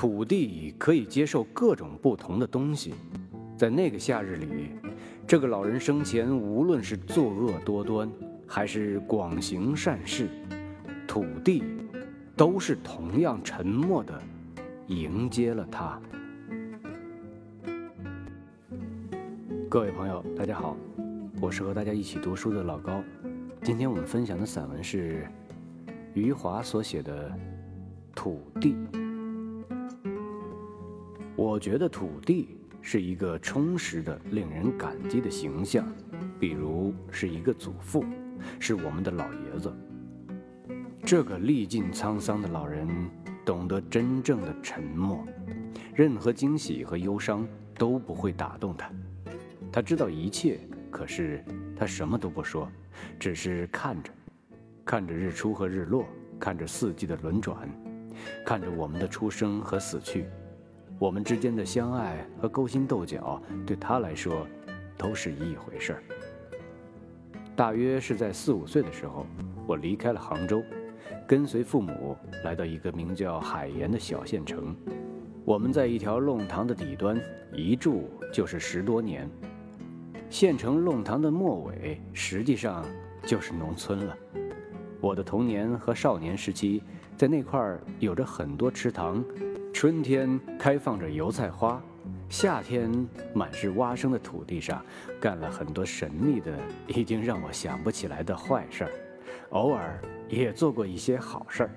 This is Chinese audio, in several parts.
土地可以接受各种不同的东西。在那个夏日里，这个老人生前无论是作恶多端，还是广行善事，土地都是同样沉默的迎接了他。各位朋友，大家好，我是和大家一起读书的老高。今天我们分享的散文是余华所写的《土地》。觉得土地。是一个充实的、令人感激的形象，比如是一个祖父，是我们的老爷子。这个历尽沧桑的老人，懂得真正的沉默，任何惊喜和忧伤都不会打动他。他知道一切，可是他什么都不说，只是看着，看着日出和日落，看着四季的轮转，看着我们的出生和死去。我们之间的相爱和勾心斗角，对他来说，都是一回事儿。大约是在四五岁的时候，我离开了杭州，跟随父母来到一个名叫海盐的小县城。我们在一条弄堂的底端，一住就是十多年。县城弄堂的末尾，实际上就是农村了。我的童年和少年时期，在那块儿有着很多池塘。春天开放着油菜花，夏天满是蛙声的土地上，干了很多神秘的、已经让我想不起来的坏事儿，偶尔也做过一些好事儿。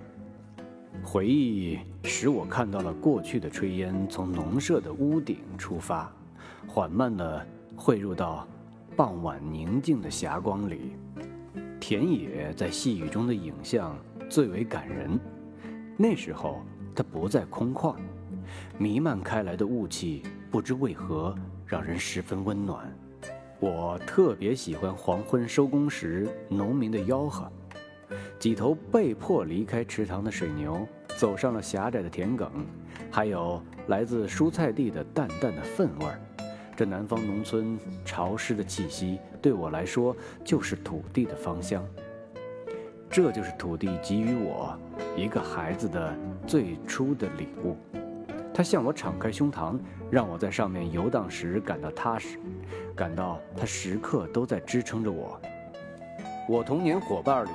回忆使我看到了过去的炊烟从农舍的屋顶出发，缓慢地汇入到傍晚宁静的霞光里。田野在细雨中的影像最为感人。那时候。它不再空旷，弥漫开来的雾气不知为何让人十分温暖。我特别喜欢黄昏收工时农民的吆喝。几头被迫离开池塘的水牛走上了狭窄的田埂，还有来自蔬菜地的淡淡的粪味儿。这南方农村潮湿的气息，对我来说就是土地的芳香。这就是土地给予我一个孩子的最初的礼物，他向我敞开胸膛，让我在上面游荡时感到踏实，感到他时刻都在支撑着我。我童年伙伴里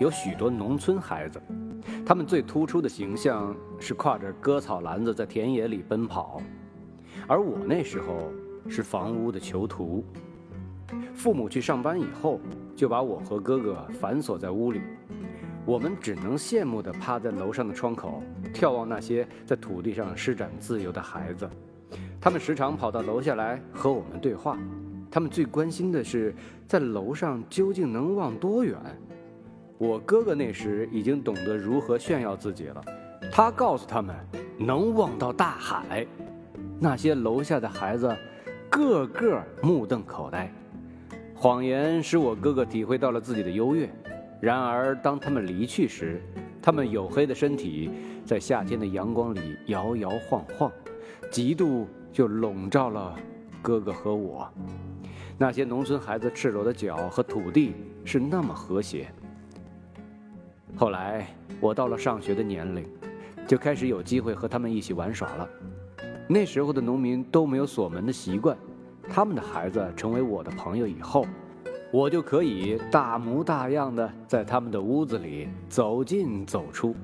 有许多农村孩子，他们最突出的形象是挎着割草篮子在田野里奔跑，而我那时候是房屋的囚徒。父母去上班以后，就把我和哥哥反锁在屋里，我们只能羡慕地趴在楼上的窗口，眺望那些在土地上施展自由的孩子。他们时常跑到楼下来和我们对话，他们最关心的是在楼上究竟能望多远。我哥哥那时已经懂得如何炫耀自己了，他告诉他们能望到大海。那些楼下的孩子个个目瞪口呆。谎言使我哥哥体会到了自己的优越，然而当他们离去时，他们黝黑的身体在夏天的阳光里摇摇晃晃，嫉妒就笼罩了哥哥和我。那些农村孩子赤裸的脚和土地是那么和谐。后来我到了上学的年龄，就开始有机会和他们一起玩耍了。那时候的农民都没有锁门的习惯。他们的孩子成为我的朋友以后，我就可以大模大样的在他们的屋子里走进走出。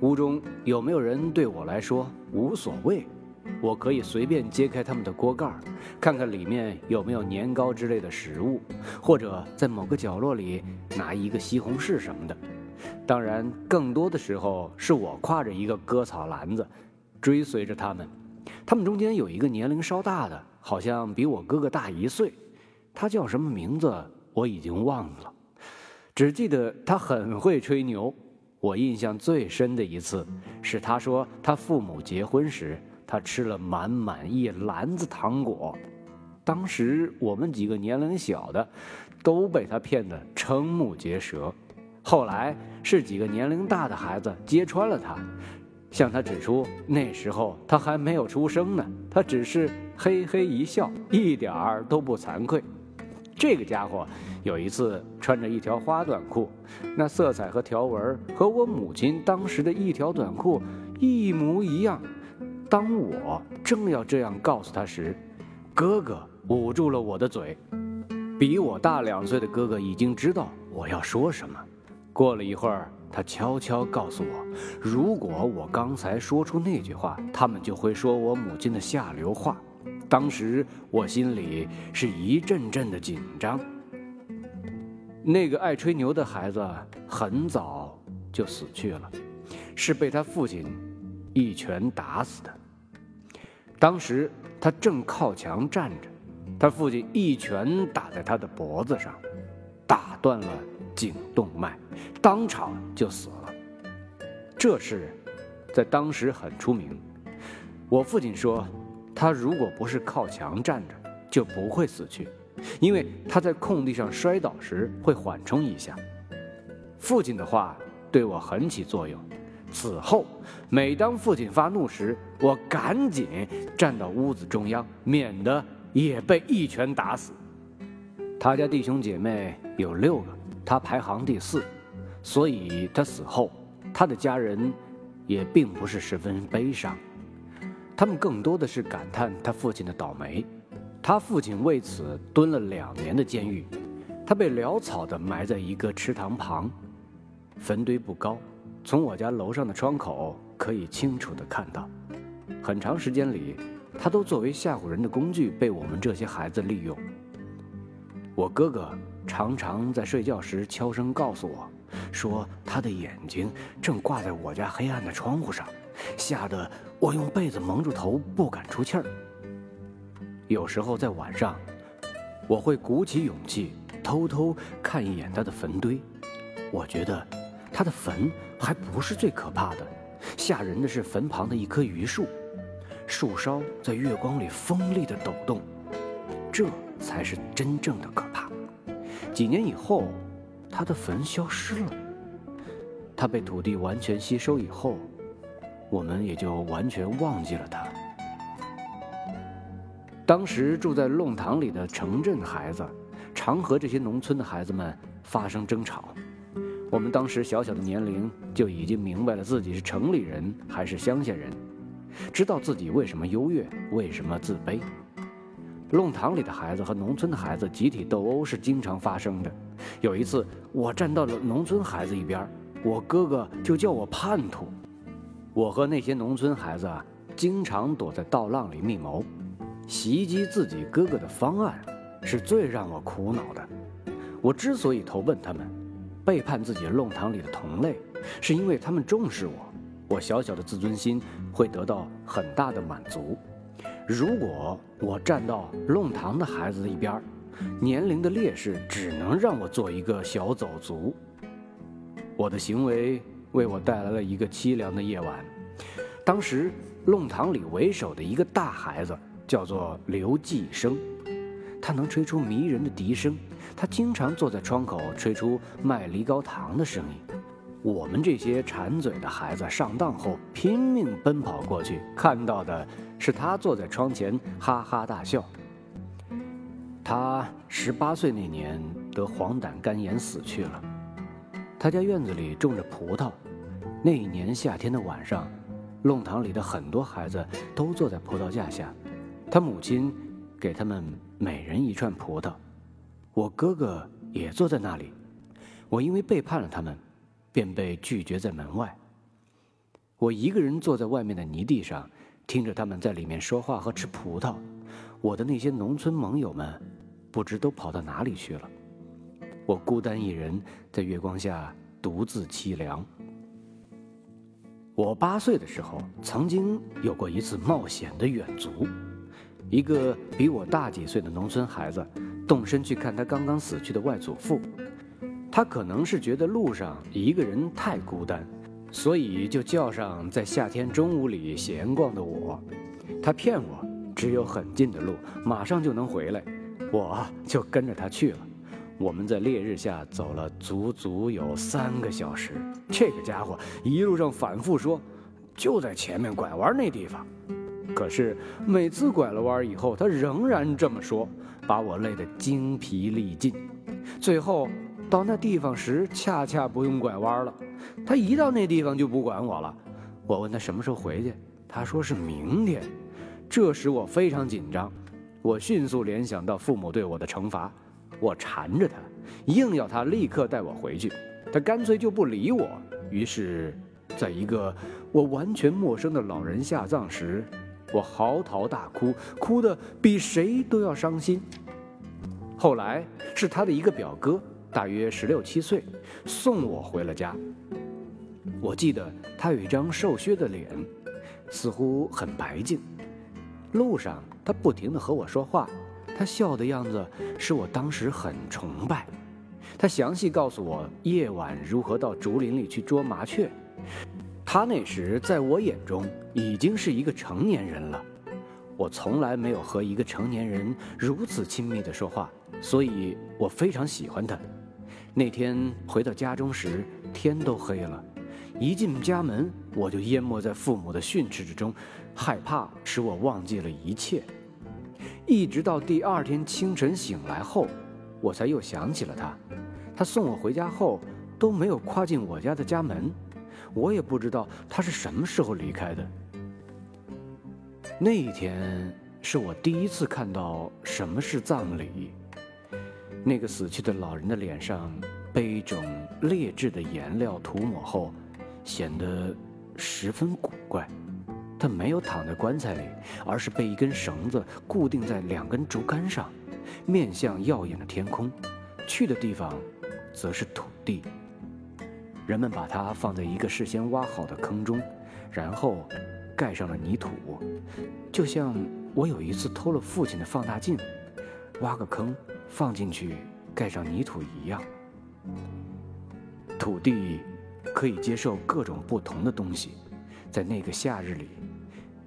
屋中有没有人对我来说无所谓，我可以随便揭开他们的锅盖，看看里面有没有年糕之类的食物，或者在某个角落里拿一个西红柿什么的。当然，更多的时候是我挎着一个割草篮子，追随着他们。他们中间有一个年龄稍大的。好像比我哥哥大一岁，他叫什么名字我已经忘了，只记得他很会吹牛。我印象最深的一次是他说他父母结婚时，他吃了满满一篮子糖果，当时我们几个年龄小的都被他骗得瞠目结舌。后来是几个年龄大的孩子揭穿了他。向他指出，那时候他还没有出生呢，他只是嘿嘿一笑，一点儿都不惭愧。这个家伙有一次穿着一条花短裤，那色彩和条纹和我母亲当时的一条短裤一模一样，当我正要这样告诉他时，哥哥捂住了我的嘴。比我大两岁的哥哥已经知道我要说什么。过了一会儿，他悄悄告诉我，如果我刚才说出那句话，他们就会说我母亲的下流话。当时我心里是一阵阵的紧张。那个爱吹牛的孩子很早就死去了，是被他父亲一拳打死的。当时他正靠墙站着，他父亲一拳打在他的脖子上，打断了颈动脉，当场就死了。这事在当时很出名。我父亲说，他如果不是靠墙站着，就不会死去。因为他在空地上摔倒时会缓冲一下。父亲的话对我很起作用。此后，每当父亲发怒时，我赶紧站到屋子中央，免得也被一拳打死。他家弟兄姐妹有六个，他排行第四，所以他死后，他的家人也并不是十分悲伤，他们更多的是感叹他父亲的倒霉。他父亲为此蹲了两年的监狱，他被潦草地埋在一个池塘旁，坟堆不高，从我家楼上的窗口可以清楚地看到。很长时间里，他都作为吓唬人的工具被我们这些孩子利用。我哥哥常常在睡觉时悄声告诉我，说他的眼睛正挂在我家黑暗的窗户上，吓得我用被子蒙住头不敢出气儿。有时候在晚上，我会鼓起勇气偷偷看一眼他的坟堆。我觉得他的坟还不是最可怕的，吓人的是坟旁的一棵榆树，树梢在月光里锋利的抖动，这才是真正的可怕。几年以后，他的坟消失了，他被土地完全吸收以后，我们也就完全忘记了他。当时住在弄堂里的城镇孩子，常和这些农村的孩子们发生争吵。我们当时小小的年龄就已经明白了自己是城里人还是乡下人，知道自己为什么优越，为什么自卑。弄堂里的孩子和农村的孩子集体斗殴是经常发生的。有一次，我站到了农村孩子一边，我哥哥就叫我叛徒。我和那些农村孩子啊，经常躲在稻浪里密谋。袭击自己哥哥的方案，是最让我苦恼的。我之所以投奔他们，背叛自己弄堂里的同类，是因为他们重视我，我小小的自尊心会得到很大的满足。如果我站到弄堂的孩子一边，年龄的劣势只能让我做一个小走卒。我的行为为我带来了一个凄凉的夜晚。当时弄堂里为首的一个大孩子。叫做刘继生，他能吹出迷人的笛声。他经常坐在窗口吹出卖梨膏糖的声音。我们这些馋嘴的孩子上当后，拼命奔跑过去，看到的是他坐在窗前哈哈大笑。他十八岁那年得黄疸肝炎死去了。他家院子里种着葡萄。那一年夏天的晚上，弄堂里的很多孩子都坐在葡萄架下。他母亲给他们每人一串葡萄，我哥哥也坐在那里。我因为背叛了他们，便被拒绝在门外。我一个人坐在外面的泥地上，听着他们在里面说话和吃葡萄。我的那些农村盟友们，不知都跑到哪里去了。我孤单一人在月光下独自凄凉。我八岁的时候，曾经有过一次冒险的远足。一个比我大几岁的农村孩子，动身去看他刚刚死去的外祖父。他可能是觉得路上一个人太孤单，所以就叫上在夏天中午里闲逛的我。他骗我，只有很近的路，马上就能回来，我就跟着他去了。我们在烈日下走了足足有三个小时。这个家伙一路上反复说，就在前面拐弯那地方。可是每次拐了弯以后，他仍然这么说，把我累得精疲力尽。最后到那地方时，恰恰不用拐弯了。他一到那地方就不管我了。我问他什么时候回去，他说是明天，这时我非常紧张。我迅速联想到父母对我的惩罚，我缠着他，硬要他立刻带我回去。他干脆就不理我。于是，在一个我完全陌生的老人下葬时，我嚎啕大哭，哭得比谁都要伤心。后来是他的一个表哥，大约十六七岁，送我回了家。我记得他有一张瘦削的脸，似乎很白净。路上他不停地和我说话，他笑的样子使我当时很崇拜。他详细告诉我夜晚如何到竹林里去捉麻雀。他那时在我眼中已经是一个成年人了。我从来没有和一个成年人如此亲密地说话，所以我非常喜欢他。那天回到家中时，天都黑了。一进家门，我就淹没在父母的训斥之中，害怕使我忘记了一切。一直到第二天清晨醒来后，我才又想起了他。他送我回家后都没有跨进我家的家门，我也不知道他是什么时候离开的。那一天是我第一次看到什么是葬礼。那个死去的老人的脸上被一种劣质的颜料涂抹后，显得十分古怪。他没有躺在棺材里，而是被一根绳子固定在两根竹竿上，面向耀眼的天空，去的地方。则是土地。人们把它放在一个事先挖好的坑中，然后盖上了泥土，就像我有一次偷了父亲的放大镜，挖个坑放进去，盖上泥土一样。土地可以接受各种不同的东西。在那个夏日里，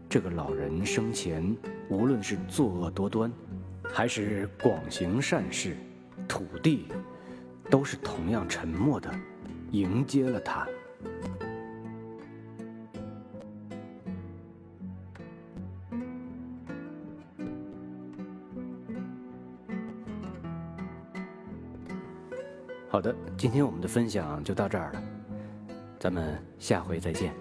这个老人生前无论是作恶多端，还是广行善事，土地。都是同样沉默的，迎接了他。好的，今天我们的分享就到这儿了，咱们下回再见。